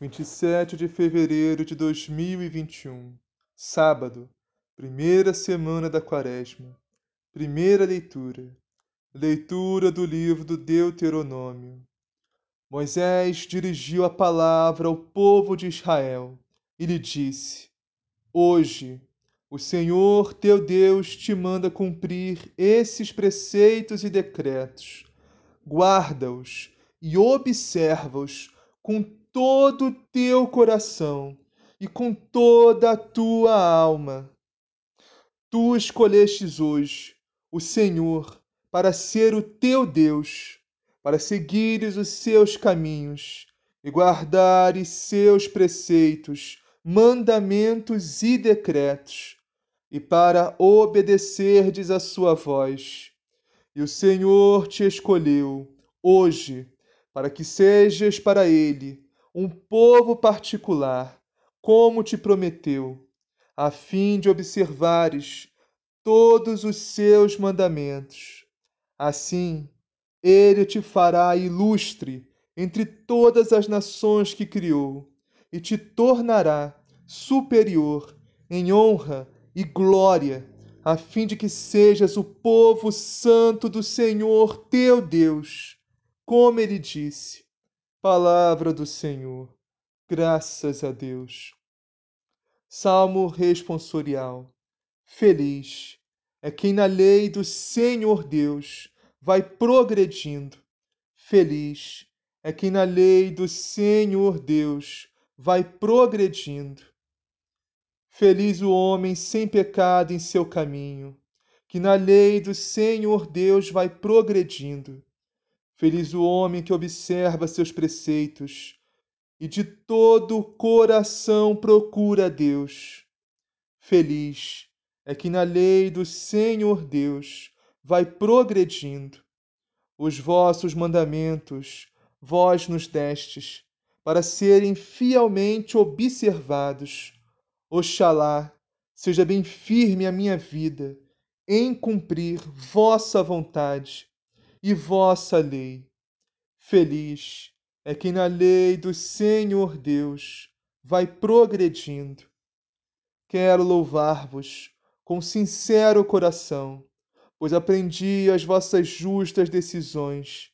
27 de fevereiro de 2021, sábado, primeira semana da Quaresma. Primeira leitura. Leitura do livro do Deuteronômio. Moisés dirigiu a palavra ao povo de Israel e lhe disse: Hoje, o Senhor teu Deus te manda cumprir esses preceitos e decretos. Guarda-os e observa-os com todo o teu coração e com toda a tua alma. Tu escolhestes hoje o Senhor para ser o teu Deus, para seguires os seus caminhos e guardares seus preceitos, mandamentos e decretos, e para obedecerdes a sua voz. E o Senhor te escolheu hoje para que sejas para ele um povo particular, como te prometeu, a fim de observares todos os seus mandamentos. Assim, ele te fará ilustre entre todas as nações que criou e te tornará superior em honra e glória, a fim de que sejas o povo santo do Senhor teu Deus, como ele disse Palavra do Senhor. Graças a Deus. Salmo responsorial. Feliz é quem na lei do Senhor Deus vai progredindo. Feliz é quem na lei do Senhor Deus vai progredindo. Feliz o homem sem pecado em seu caminho, que na lei do Senhor Deus vai progredindo. Feliz o homem que observa seus preceitos e de todo o coração procura Deus. Feliz é que na lei do Senhor Deus vai progredindo. Os vossos mandamentos vós nos destes para serem fielmente observados. Oxalá seja bem firme a minha vida em cumprir vossa vontade e vossa lei. Feliz é quem na lei do Senhor Deus vai progredindo. Quero louvar-vos com sincero coração, pois aprendi as vossas justas decisões.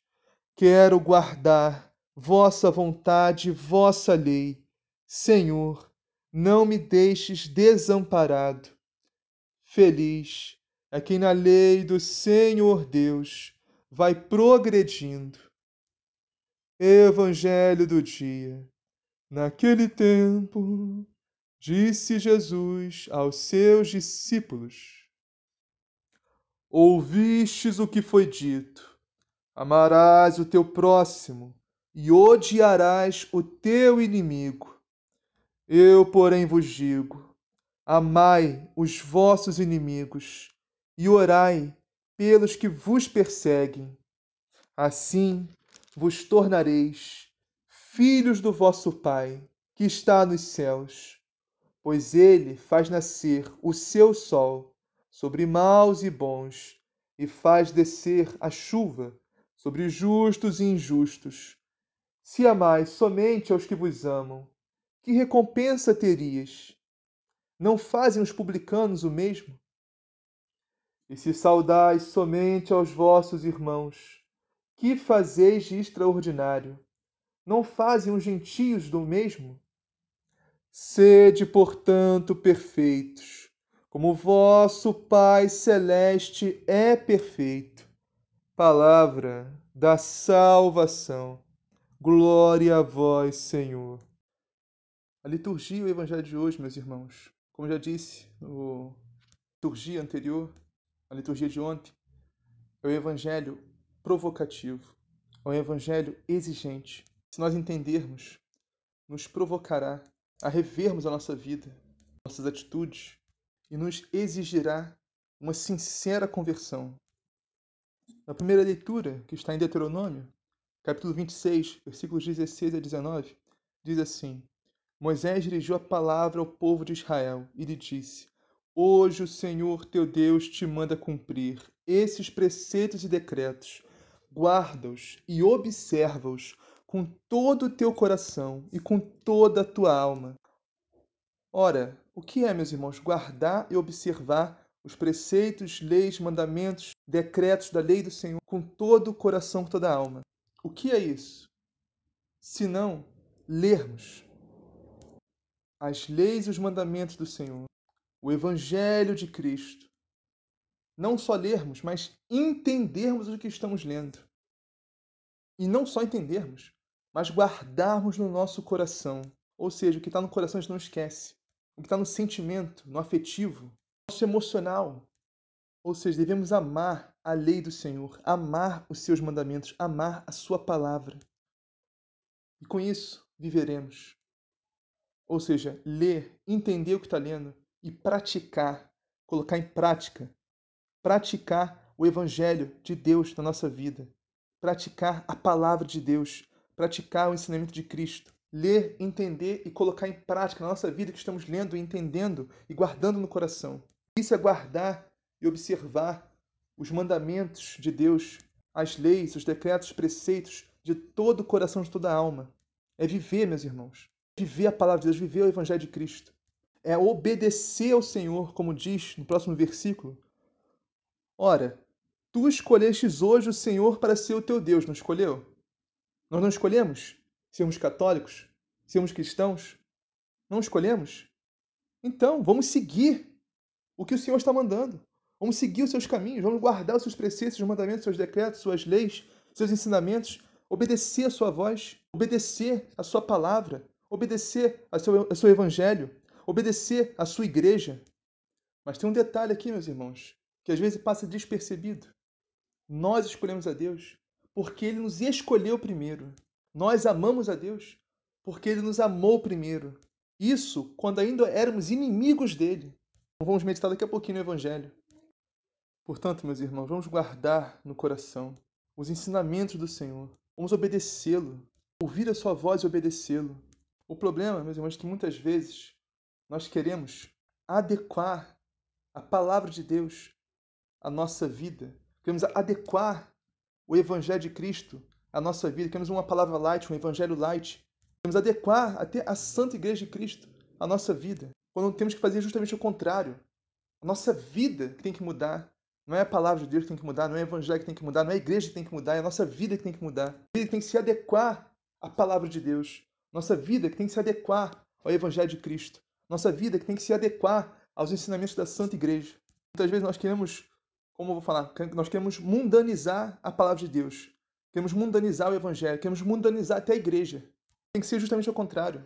Quero guardar vossa vontade vossa lei. Senhor, não me deixes desamparado. Feliz é quem na lei do Senhor Deus vai progredindo. Evangelho do dia. Naquele tempo, disse Jesus aos seus discípulos: Ouvistes o que foi dito: Amarás o teu próximo e odiarás o teu inimigo. Eu, porém, vos digo: amai os vossos inimigos e orai pelos que vos perseguem. Assim vos tornareis filhos do vosso Pai, que está nos céus pois ele faz nascer o seu sol sobre maus e bons, e faz descer a chuva sobre justos e injustos. Se amais somente aos que vos amam, que recompensa terias? Não fazem os publicanos o mesmo? E se saudais somente aos vossos irmãos, que fazeis de extraordinário? Não fazem os gentios do mesmo? Sede, portanto, perfeitos, como vosso Pai celeste é perfeito. Palavra da salvação. Glória a vós, Senhor. A liturgia e o evangelho de hoje, meus irmãos, como já disse no liturgia anterior, a liturgia de ontem, é o evangelho provocativo, é um evangelho exigente. Se nós entendermos, nos provocará a revermos a nossa vida, nossas atitudes e nos exigirá uma sincera conversão. Na primeira leitura, que está em Deuteronômio, capítulo 26, versículos 16 a 19, diz assim: Moisés dirigiu a palavra ao povo de Israel e lhe disse: Hoje o Senhor teu Deus te manda cumprir esses preceitos e decretos. Guarda-os e observa-os com todo o teu coração e com toda a tua alma. Ora, o que é, meus irmãos, guardar e observar os preceitos, leis, mandamentos, decretos da lei do Senhor com todo o coração, com toda a alma? O que é isso? Se não lermos as leis e os mandamentos do Senhor, o Evangelho de Cristo, não só lermos, mas entendermos o que estamos lendo. E não só entendermos, mas guardarmos no nosso coração. Ou seja, o que está no coração a gente não esquece. O que está no sentimento, no afetivo, no nosso emocional. Ou seja, devemos amar a lei do Senhor, amar os seus mandamentos, amar a sua palavra. E com isso viveremos. Ou seja, ler, entender o que está lendo e praticar, colocar em prática. Praticar o Evangelho de Deus na nossa vida. Praticar a palavra de Deus praticar o ensinamento de Cristo, ler, entender e colocar em prática na nossa vida que estamos lendo, entendendo e guardando no coração. Isso é guardar e observar os mandamentos de Deus, as leis, os decretos, os preceitos de todo o coração, de toda a alma. É viver, meus irmãos. Viver a palavra de Deus, viver o Evangelho de Cristo. É obedecer ao Senhor, como diz no próximo versículo. Ora, tu escolhestes hoje o Senhor para ser o teu Deus, não escolheu? Nós não escolhemos sermos católicos, sermos cristãos? Não escolhemos? Então, vamos seguir o que o Senhor está mandando. Vamos seguir os seus caminhos, vamos guardar os seus preceitos, seus mandamentos, seus decretos, suas leis, seus ensinamentos, obedecer a sua voz, obedecer a sua palavra, obedecer a seu, a seu evangelho, obedecer a sua igreja. Mas tem um detalhe aqui, meus irmãos, que às vezes passa despercebido. Nós escolhemos a Deus porque ele nos escolheu primeiro. Nós amamos a Deus porque ele nos amou primeiro. Isso quando ainda éramos inimigos dele. Vamos meditar daqui a pouquinho no Evangelho. Portanto, meus irmãos, vamos guardar no coração os ensinamentos do Senhor. Vamos obedecê-lo, ouvir a sua voz e obedecê-lo. O problema, meus irmãos, é que muitas vezes nós queremos adequar a palavra de Deus à nossa vida. Queremos adequar o Evangelho de Cristo à nossa vida, queremos uma palavra light, um Evangelho light. Queremos adequar até a Santa Igreja de Cristo à nossa vida, quando temos que fazer justamente o contrário. A nossa vida que tem que mudar. Não é a palavra de Deus que tem que mudar, não é o Evangelho que tem que mudar, não é a igreja que tem que mudar, é a nossa vida que tem que mudar. A vida tem que se adequar à palavra de Deus. Nossa vida que tem que se adequar ao Evangelho de Cristo. Nossa vida que tem que se adequar aos ensinamentos da Santa Igreja. Muitas vezes nós queremos como eu vou falar, nós queremos mundanizar a palavra de Deus. Queremos mundanizar o evangelho, queremos mundanizar até a igreja. Tem que ser justamente o contrário.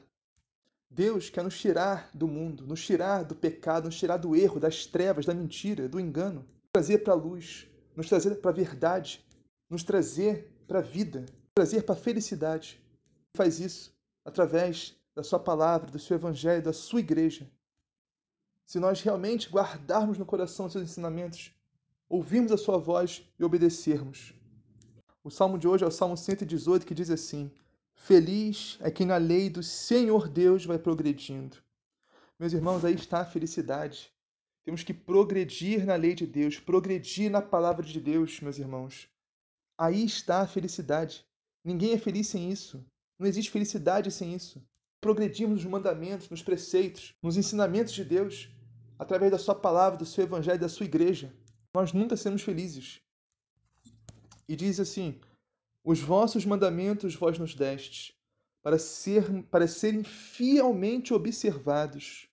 Deus quer nos tirar do mundo, nos tirar do pecado, nos tirar do erro, das trevas, da mentira, do engano, nos trazer para a luz, nos trazer para a verdade, nos trazer para a vida, nos trazer para a felicidade. Ele faz isso através da sua palavra, do seu evangelho, da sua igreja. Se nós realmente guardarmos no coração os seus ensinamentos, ouvirmos a sua voz e obedecermos. O salmo de hoje é o Salmo 118, que diz assim: Feliz é quem na lei do Senhor Deus vai progredindo. Meus irmãos, aí está a felicidade. Temos que progredir na lei de Deus, progredir na palavra de Deus, meus irmãos. Aí está a felicidade. Ninguém é feliz sem isso. Não existe felicidade sem isso. Progredimos nos mandamentos, nos preceitos, nos ensinamentos de Deus, através da Sua palavra, do seu Evangelho, da Sua igreja. Nós nunca seremos felizes. E diz assim: Os vossos mandamentos vós nos destes, para, ser, para serem fielmente observados.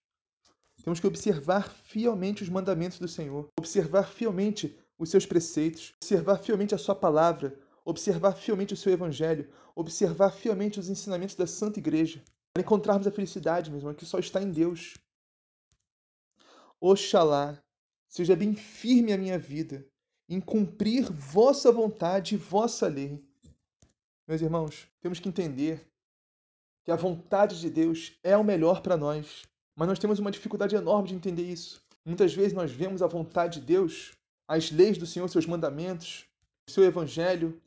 Temos que observar fielmente os mandamentos do Senhor, observar fielmente os seus preceitos, observar fielmente a sua palavra, observar fielmente o seu evangelho, observar fielmente os ensinamentos da Santa Igreja, encontrarmos a felicidade, mesmo, que só está em Deus. Oxalá seja bem firme a minha vida em cumprir vossa vontade e vossa lei. Meus irmãos, temos que entender que a vontade de Deus é o melhor para nós. Mas nós temos uma dificuldade enorme de entender isso. Muitas vezes nós vemos a vontade de Deus, as leis do Senhor, seus mandamentos, seu evangelho,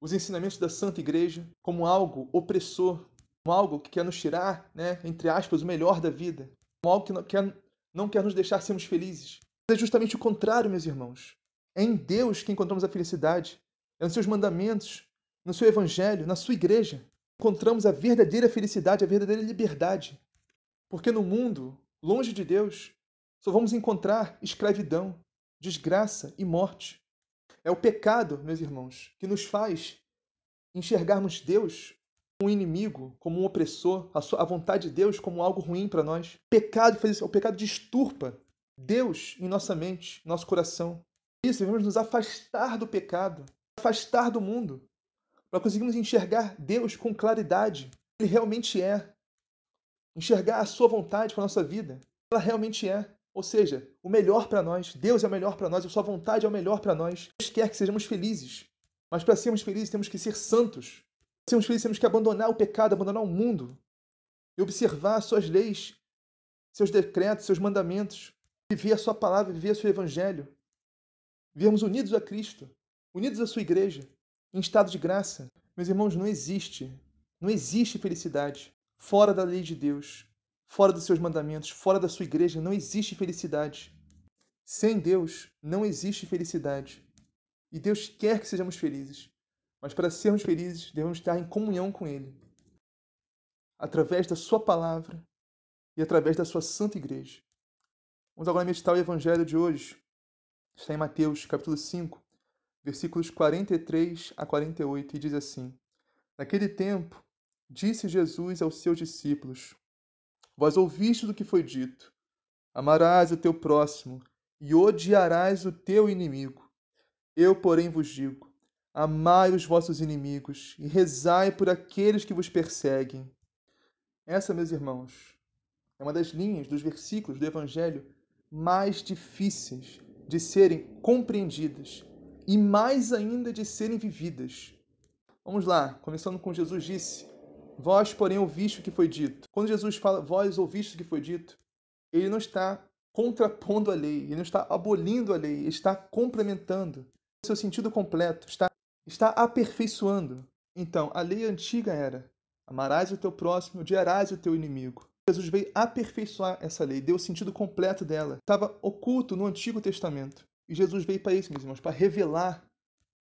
os ensinamentos da Santa Igreja, como algo opressor, como algo que quer nos tirar, né, entre aspas, o melhor da vida, como algo que não quer, não quer nos deixar sermos felizes. Mas é justamente o contrário, meus irmãos. É em Deus que encontramos a felicidade. É nos seus mandamentos, no seu evangelho, na sua igreja encontramos a verdadeira felicidade, a verdadeira liberdade. Porque no mundo, longe de Deus, só vamos encontrar escravidão, desgraça e morte. É o pecado, meus irmãos, que nos faz enxergarmos Deus um inimigo, como um opressor, a, vontade de Deus como algo ruim para nós. Pecado faz isso, o pecado disturpa Deus em nossa mente, nosso coração. Isso, devemos nos afastar do pecado, afastar do mundo, para conseguirmos enxergar Deus com claridade. Ele realmente é. Enxergar a sua vontade para a nossa vida. Ela realmente é. Ou seja, o melhor para nós. Deus é o melhor para nós, a sua vontade é o melhor para nós. Deus quer que sejamos felizes. Mas para sermos felizes temos que ser santos. Sermos felizes temos que abandonar o pecado, abandonar o mundo. E observar suas leis, seus decretos, seus mandamentos. Viver a sua palavra, viver o seu evangelho. Vivermos unidos a Cristo, unidos à sua igreja em estado de graça. Meus irmãos, não existe, não existe felicidade fora da lei de Deus, fora dos seus mandamentos, fora da sua igreja, não existe felicidade. Sem Deus não existe felicidade. E Deus quer que sejamos felizes. Mas para sermos felizes, devemos estar em comunhão com Ele. Através da Sua palavra e através da Sua santa igreja. Vamos agora meditar o Evangelho de hoje. Está em Mateus, capítulo 5, versículos 43 a 48, e diz assim: Naquele tempo, disse Jesus aos seus discípulos: Vós ouvistes do que foi dito: Amarás o teu próximo e odiarás o teu inimigo. Eu, porém, vos digo: Amai os vossos inimigos e rezai por aqueles que vos perseguem. Essa, meus irmãos, é uma das linhas dos versículos do Evangelho mais difíceis de serem compreendidas e mais ainda de serem vividas. Vamos lá, começando com Jesus disse: Vós, porém, ouvistes o que foi dito. Quando Jesus fala, vós ouvistes o que foi dito, ele não está contrapondo a lei, ele não está abolindo a lei, ele está complementando seu sentido completo, está, está aperfeiçoando. Então, a lei antiga era: amarás o teu próximo, odiarás o teu inimigo. Jesus veio aperfeiçoar essa lei, deu o sentido completo dela. Estava oculto no Antigo Testamento. E Jesus veio para isso, meus irmãos, para revelar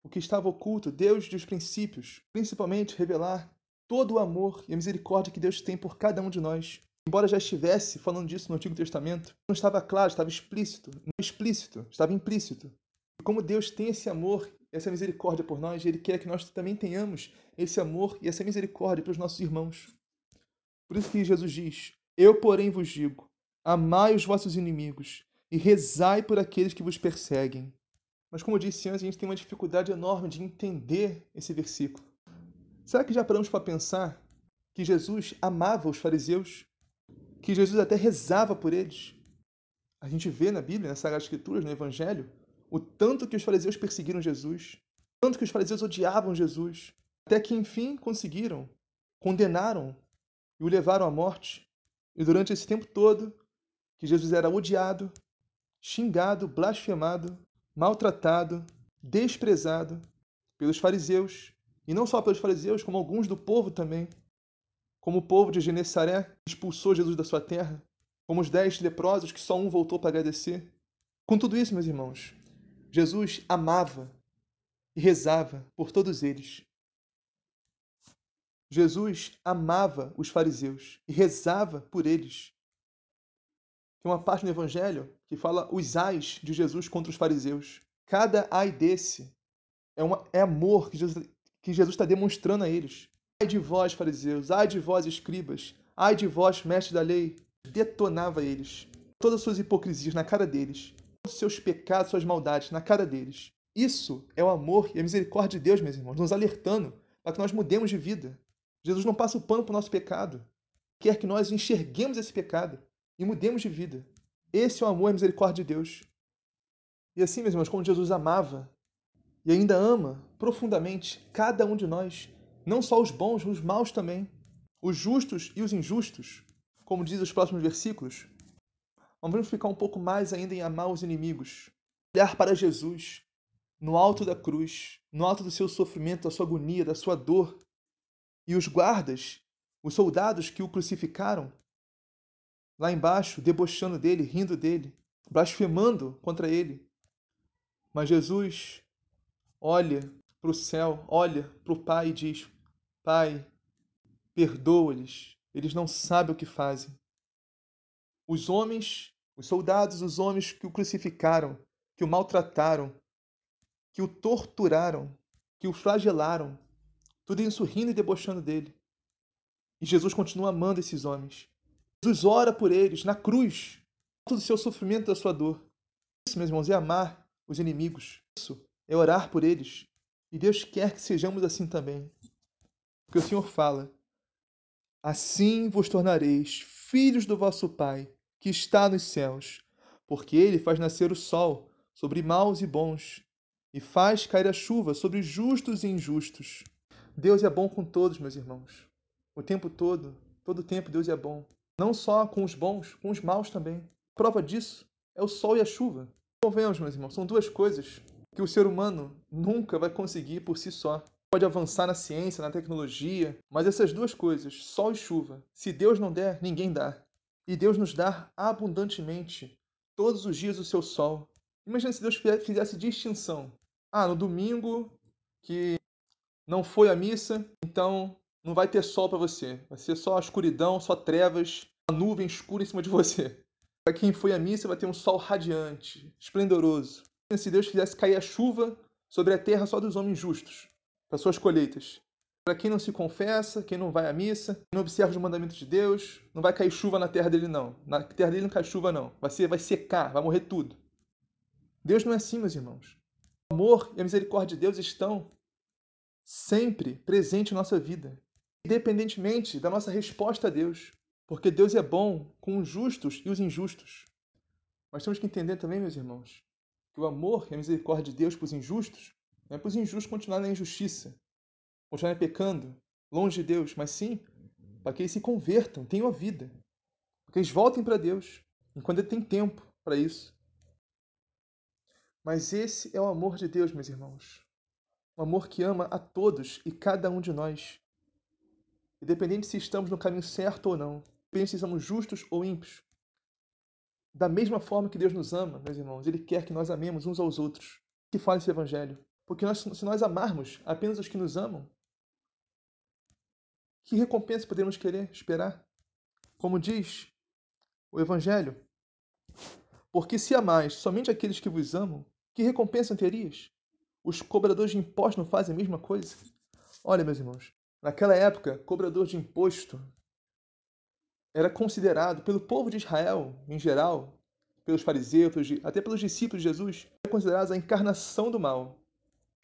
o que estava oculto, Deus dos princípios, principalmente revelar todo o amor e a misericórdia que Deus tem por cada um de nós. Embora já estivesse falando disso no Antigo Testamento, não estava claro, estava explícito, não explícito, estava implícito. E como Deus tem esse amor, essa misericórdia por nós, Ele quer que nós também tenhamos esse amor e essa misericórdia para os nossos irmãos. Por isso que Jesus diz: Eu, porém, vos digo: amai os vossos inimigos e rezai por aqueles que vos perseguem. Mas, como eu disse antes, a gente tem uma dificuldade enorme de entender esse versículo. Será que já paramos para pensar que Jesus amava os fariseus? Que Jesus até rezava por eles? A gente vê na Bíblia, nas Sagradas Escrituras, no Evangelho, o tanto que os fariseus perseguiram Jesus, o tanto que os fariseus odiavam Jesus, até que enfim conseguiram, condenaram e o levaram à morte. E durante esse tempo todo, que Jesus era odiado, xingado, blasfemado, maltratado, desprezado pelos fariseus, e não só pelos fariseus, como alguns do povo também. Como o povo de Genesaré expulsou Jesus da sua terra, como os dez leprosos que só um voltou para agradecer. Com tudo isso, meus irmãos, Jesus amava e rezava por todos eles. Jesus amava os fariseus e rezava por eles. Tem uma parte no Evangelho que fala os ais de Jesus contra os fariseus. Cada ai desse é, uma, é amor que Jesus que está demonstrando a eles. Ai de vós, fariseus, ai de vós, escribas, ai de vós, mestres da lei. Detonava eles. Todas as suas hipocrisias na cara deles. Os seus pecados, suas maldades na cara deles. Isso é o amor e a misericórdia de Deus, meus irmãos, nos alertando para que nós mudemos de vida. Jesus não passa o pano para o nosso pecado. Quer que nós enxerguemos esse pecado e mudemos de vida. Esse é o amor e a misericórdia de Deus. E assim, meus irmãos, como Jesus amava e ainda ama profundamente cada um de nós, não só os bons, os maus também, os justos e os injustos, como diz os próximos versículos. Vamos ficar um pouco mais ainda em amar os inimigos, olhar para Jesus no alto da cruz, no alto do seu sofrimento, da sua agonia, da sua dor, e os guardas, os soldados que o crucificaram, lá embaixo, debochando dele, rindo dele, blasfemando contra ele. Mas Jesus olha para o céu, olha para o Pai e diz: Pai, perdoa-lhes, eles não sabem o que fazem. Os homens, os soldados, os homens que o crucificaram, que o maltrataram, que o torturaram, que o flagelaram, tudo isso rindo e debochando dele. E Jesus continua amando esses homens. Jesus ora por eles na cruz, todo o seu sofrimento da sua dor. Isso, meus irmãos, é amar os inimigos. Isso é orar por eles. E Deus quer que sejamos assim também. Porque o Senhor fala: Assim vos tornareis filhos do vosso Pai, que está nos céus, porque ele faz nascer o sol sobre maus e bons, e faz cair a chuva sobre justos e injustos. Deus é bom com todos, meus irmãos. O tempo todo, todo o tempo Deus é bom. Não só com os bons, com os maus também. Prova disso é o sol e a chuva. Convenhamos, meus irmãos, são duas coisas que o ser humano nunca vai conseguir por si só. Pode avançar na ciência, na tecnologia, mas essas duas coisas, sol e chuva, se Deus não der, ninguém dá. E Deus nos dá abundantemente todos os dias o seu sol. Imagina se Deus fizesse distinção. Ah, no domingo que não foi à missa, então não vai ter sol para você. Vai ser só escuridão, só trevas, uma nuvem escura em cima de você. Para quem foi à missa, vai ter um sol radiante, esplendoroso. Se Deus fizesse cair a chuva sobre a terra só dos homens justos, para suas colheitas. Para quem não se confessa, quem não vai à missa, não observa os mandamentos de Deus, não vai cair chuva na terra dele, não. Na terra dele não cai chuva, não. Vai, ser, vai secar, vai morrer tudo. Deus não é assim, meus irmãos. O amor e a misericórdia de Deus estão sempre presente em nossa vida, independentemente da nossa resposta a Deus, porque Deus é bom com os justos e os injustos. Mas temos que entender também, meus irmãos, que o amor e a misericórdia de Deus para os injustos não é para os injustos continuarem na injustiça, continuarem pecando, longe de Deus, mas sim para que eles se convertam, tenham a vida, para que eles voltem para Deus, enquanto ele tem tempo para isso. Mas esse é o amor de Deus, meus irmãos um amor que ama a todos e cada um de nós. Independente se estamos no caminho certo ou não, independente se somos justos ou ímpios. Da mesma forma que Deus nos ama, meus irmãos, Ele quer que nós amemos uns aos outros. Que fala esse Evangelho. Porque nós, se nós amarmos apenas os que nos amam, que recompensa podemos querer, esperar? Como diz o Evangelho, porque se amais somente aqueles que vos amam, que recompensa terias? Os cobradores de impostos não fazem a mesma coisa? Olha, meus irmãos, naquela época, cobrador de imposto era considerado pelo povo de Israel, em geral, pelos fariseus, até pelos discípulos de Jesus, era considerado a encarnação do mal.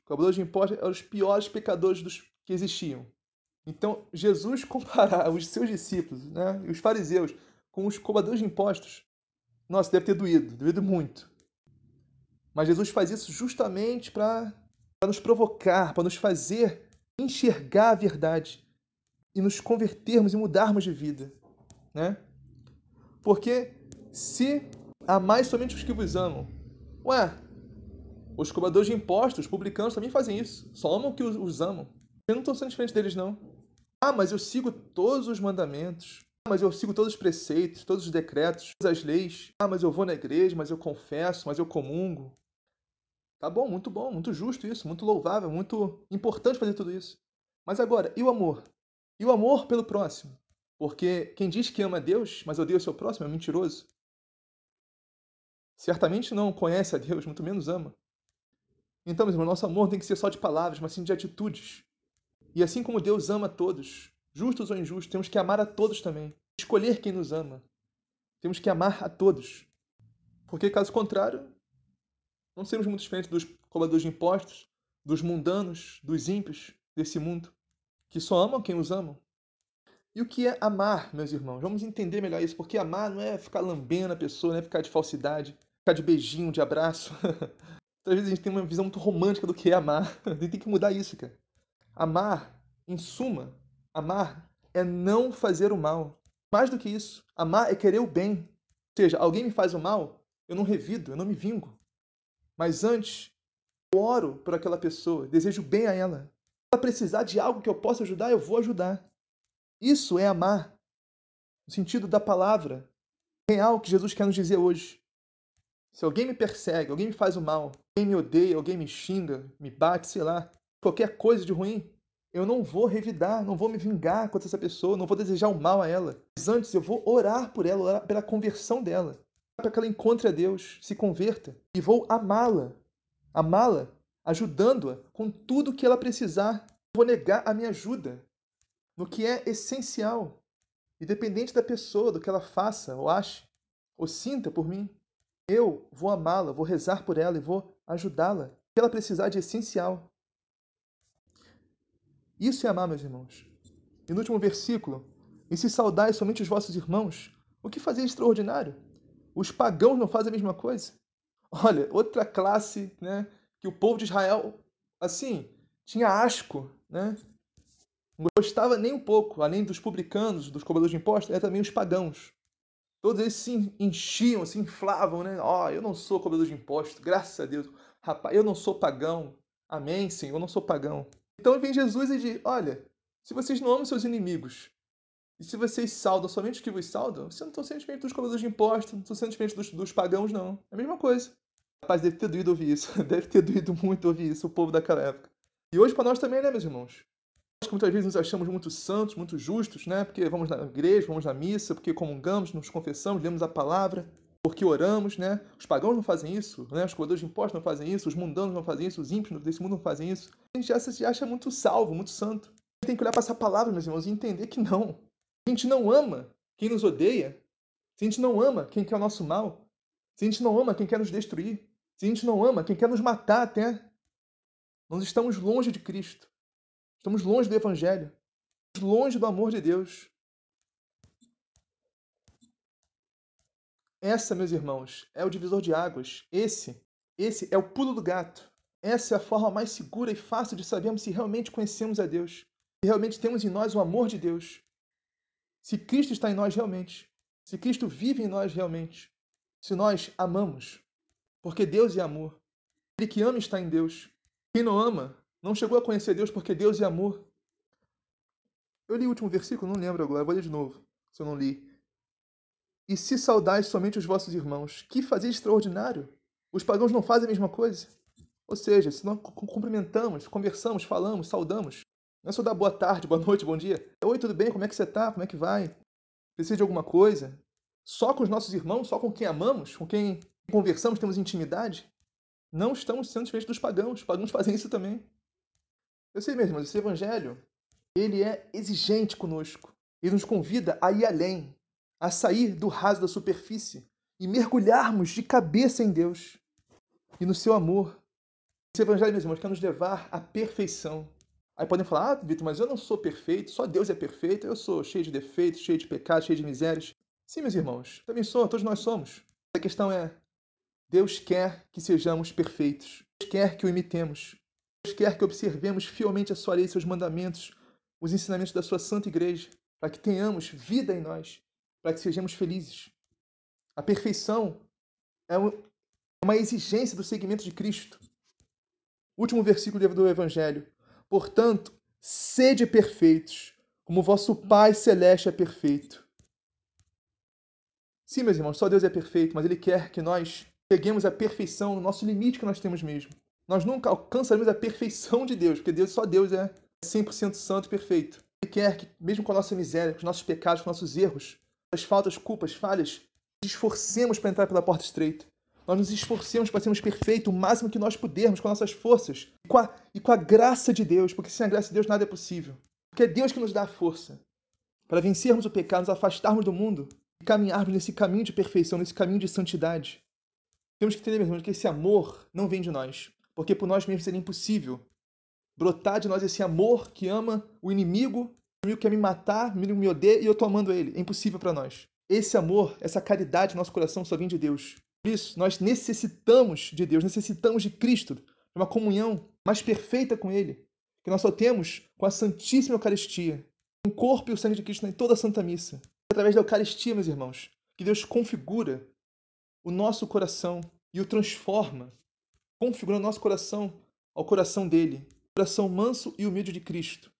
Cobradores de impostos eram os piores pecadores dos que existiam. Então, Jesus comparar os seus discípulos né, os fariseus com os cobradores de impostos, nossa, deve ter doído, doído muito. Mas Jesus faz isso justamente para nos provocar, para nos fazer enxergar a verdade e nos convertermos e mudarmos de vida, né? Porque se amais somente os que vos amam, ué, os cobradores de impostos, os publicanos também fazem isso, só amam que os amam. Eu não estou sendo diferente deles, não. Ah, mas eu sigo todos os mandamentos. Ah, mas eu sigo todos os preceitos, todos os decretos, todas as leis. Ah, mas eu vou na igreja, mas eu confesso, mas eu comungo. Tá bom, muito bom, muito justo isso, muito louvável, muito importante fazer tudo isso. Mas agora, e o amor? E o amor pelo próximo? Porque quem diz que ama a Deus, mas odeia o seu próximo, é mentiroso. Certamente não conhece a Deus, muito menos ama. Então, meus irmãos, nosso amor tem que ser só de palavras, mas sim de atitudes. E assim como Deus ama a todos, justos ou injustos, temos que amar a todos também. Escolher quem nos ama. Temos que amar a todos. Porque, caso contrário, não seremos muito diferentes dos cobradores de impostos, dos mundanos, dos ímpios desse mundo, que só amam quem os amam. E o que é amar, meus irmãos? Vamos entender melhor isso, porque amar não é ficar lambendo a pessoa, não é ficar de falsidade, ficar de beijinho, de abraço. Às vezes a gente tem uma visão muito romântica do que é amar. A gente tem que mudar isso, cara. Amar, em suma, amar é não fazer o mal. Mais do que isso, amar é querer o bem. Ou seja, alguém me faz o mal, eu não revido, eu não me vingo. Mas antes, eu oro por aquela pessoa, desejo bem a ela. Se ela precisar de algo que eu possa ajudar, eu vou ajudar. Isso é amar, no sentido da palavra real que Jesus quer nos dizer hoje. Se alguém me persegue, alguém me faz o mal, alguém me odeia, alguém me xinga, me bate, sei lá, qualquer coisa de ruim, eu não vou revidar, não vou me vingar contra essa pessoa, não vou desejar o mal a ela. Mas antes eu vou orar por ela, orar pela conversão dela, para que ela encontre a Deus, se converta, e vou amá-la, amá-la, ajudando-a com tudo que ela precisar. Vou negar a minha ajuda no que é essencial, independente da pessoa, do que ela faça, ou ache, ou sinta por mim. Eu vou amá-la, vou rezar por ela e vou ajudá-la. O que ela precisar de essencial. Isso é amar, meus irmãos. E no último versículo, e se saudais somente os vossos irmãos, o que fazer extraordinário? Os pagãos não fazem a mesma coisa? Olha, outra classe, né, que o povo de Israel, assim, tinha asco, né? Não gostava nem um pouco, além dos publicanos, dos cobradores de impostos, é também os pagãos. Todos eles se enchiam, se inflavam, né? Ó, oh, eu não sou cobrador de impostos, graças a Deus. Rapaz, eu não sou pagão. Amém, Senhor, eu não sou pagão. Então vem Jesus e diz: Olha, se vocês não amam seus inimigos, e se vocês saudam somente os que vos saudam, vocês não estão sendo diferentes dos cobradores de impostos, não estão sendo diferentes dos, dos pagãos, não. É a mesma coisa. Rapaz, deve ter doído ouvir isso. Deve ter doído muito ouvir isso, o povo daquela época. E hoje para nós também, né, meus irmãos? que muitas vezes nos achamos muito santos, muito justos, né? Porque vamos na igreja, vamos na missa, porque comungamos, nos confessamos, lemos a palavra, porque oramos, né? Os pagãos não fazem isso, né? Os cobradores de impostos não fazem isso, os mundanos não fazem isso, os ímpios desse mundo não fazem isso. A gente já se acha muito salvo, muito santo. A gente tem que olhar para essa palavra, meus irmãos, e entender que não. A gente não ama quem nos odeia, se a gente não ama quem quer o nosso mal, se a gente não ama quem quer nos destruir, se a gente não ama quem quer nos matar até, nós estamos longe de Cristo. Estamos longe do Evangelho, longe do amor de Deus. Essa, meus irmãos, é o divisor de águas. Esse, esse é o pulo do gato. Essa é a forma mais segura e fácil de sabermos se realmente conhecemos a Deus, se realmente temos em nós o amor de Deus, se Cristo está em nós realmente, se Cristo vive em nós realmente, se nós amamos, porque Deus é amor. Ele que ama está em Deus. Quem não ama não chegou a conhecer Deus porque Deus é amor. Eu li o último versículo, não lembro agora, vou ler de novo, se eu não li. E se saudais somente os vossos irmãos, que fazer extraordinário? Os pagãos não fazem a mesma coisa? Ou seja, se nós cumprimentamos, conversamos, falamos, saudamos, não é só dar boa tarde, boa noite, bom dia. Oi, tudo bem? Como é que você está? Como é que vai? Precisa de alguma coisa? Só com os nossos irmãos, só com quem amamos, com quem conversamos, temos intimidade? Não estamos sendo diferentes dos pagãos. Os pagãos fazem isso também. Eu sei mesmo, mas esse evangelho, ele é exigente conosco. Ele nos convida a ir além, a sair do raso da superfície e mergulharmos de cabeça em Deus e no seu amor. Esse evangelho, meus irmãos, quer nos levar à perfeição. Aí podem falar, ah, Vitor, mas eu não sou perfeito, só Deus é perfeito, eu sou cheio de defeitos, cheio de pecados, cheio de misérias. Sim, meus irmãos, também sou, todos nós somos. A questão é, Deus quer que sejamos perfeitos. Deus quer que o imitemos. Deus quer que observemos fielmente a sua lei seus mandamentos, os ensinamentos da sua santa igreja, para que tenhamos vida em nós, para que sejamos felizes. A perfeição é uma exigência do seguimento de Cristo. Último versículo do Evangelho. Portanto, sede perfeitos, como vosso Pai Celeste é perfeito. Sim, meus irmãos, só Deus é perfeito, mas Ele quer que nós peguemos a perfeição no nosso limite que nós temos mesmo. Nós nunca alcançaremos a perfeição de Deus, porque Deus, só Deus é 100% santo e perfeito. Ele quer que, mesmo com a nossa miséria, com os nossos pecados, com os nossos erros, as faltas, culpas, falhas, nos esforcemos para entrar pela porta estreita. Nós nos esforcemos para sermos perfeitos o máximo que nós pudermos com nossas forças e com, a, e com a graça de Deus, porque sem a graça de Deus nada é possível. Porque é Deus que nos dá a força para vencermos o pecado, nos afastarmos do mundo e caminharmos nesse caminho de perfeição, nesse caminho de santidade. Temos que entender, irmãos, que esse amor não vem de nós, porque por nós mesmos seria impossível brotar de nós esse amor que ama o inimigo, inimigo quer me matar, inimigo me odeia e eu tô amando ele. É impossível para nós. Esse amor, essa caridade no nosso coração só vem de Deus. Por isso, nós necessitamos de Deus, necessitamos de Cristo, de uma comunhão mais perfeita com Ele, que nós só temos com a Santíssima Eucaristia, o corpo e o sangue de Cristo em toda a Santa Missa. Através da Eucaristia, meus irmãos, que Deus configura o nosso coração e o transforma, configura o nosso coração ao coração dele, coração manso e humilde de Cristo.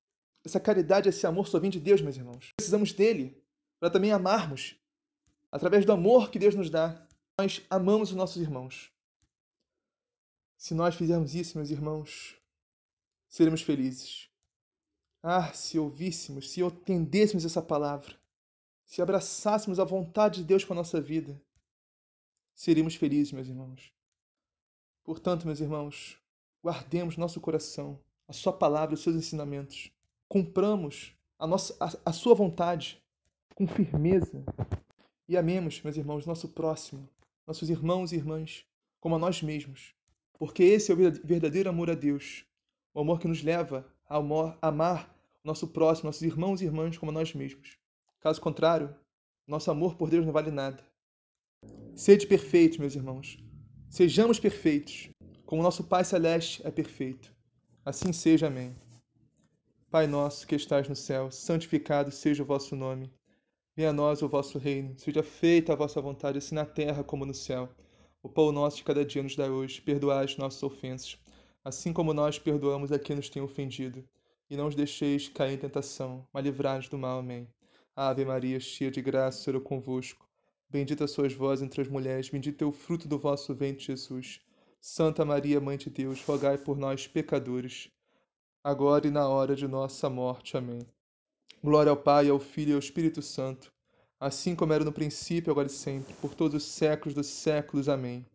Essa caridade, esse amor só vem de Deus, meus irmãos. Precisamos dele para também amarmos. Através do amor que Deus nos dá, nós amamos os nossos irmãos. Se nós fizermos isso, meus irmãos, seremos felizes. Ah, se ouvíssemos, se entendêssemos essa palavra, se abraçássemos a vontade de Deus com a nossa vida, seríamos felizes, meus irmãos. Portanto, meus irmãos, guardemos nosso coração a Sua palavra, os seus ensinamentos. Cumpramos a, nossa, a, a Sua vontade com firmeza e amemos, meus irmãos, nosso próximo, nossos irmãos e irmãs, como a nós mesmos, porque esse é o verdadeiro amor a Deus, o amor que nos leva a amar o nosso próximo, nossos irmãos e irmãs como nós mesmos. Caso contrário, nosso amor por Deus não vale nada. Sede perfeitos, meus irmãos. Sejamos perfeitos, como nosso Pai Celeste é perfeito. Assim seja. Amém. Pai nosso que estais no céu, santificado seja o vosso nome. Venha a nós o vosso reino. Seja feita a vossa vontade, assim na terra como no céu. O pão nosso de cada dia nos dá hoje. Perdoai as nossas ofensas assim como nós perdoamos a quem nos tem ofendido. E não os deixeis cair em tentação, mas livrai-nos do mal. Amém. Ave Maria, cheia de graça, o Senhor é convosco. Bendita sois vós entre as mulheres, bendito é o fruto do vosso ventre, Jesus. Santa Maria, Mãe de Deus, rogai por nós, pecadores, agora e na hora de nossa morte. Amém. Glória ao Pai, ao Filho e ao Espírito Santo, assim como era no princípio, agora e sempre, por todos os séculos dos séculos. Amém.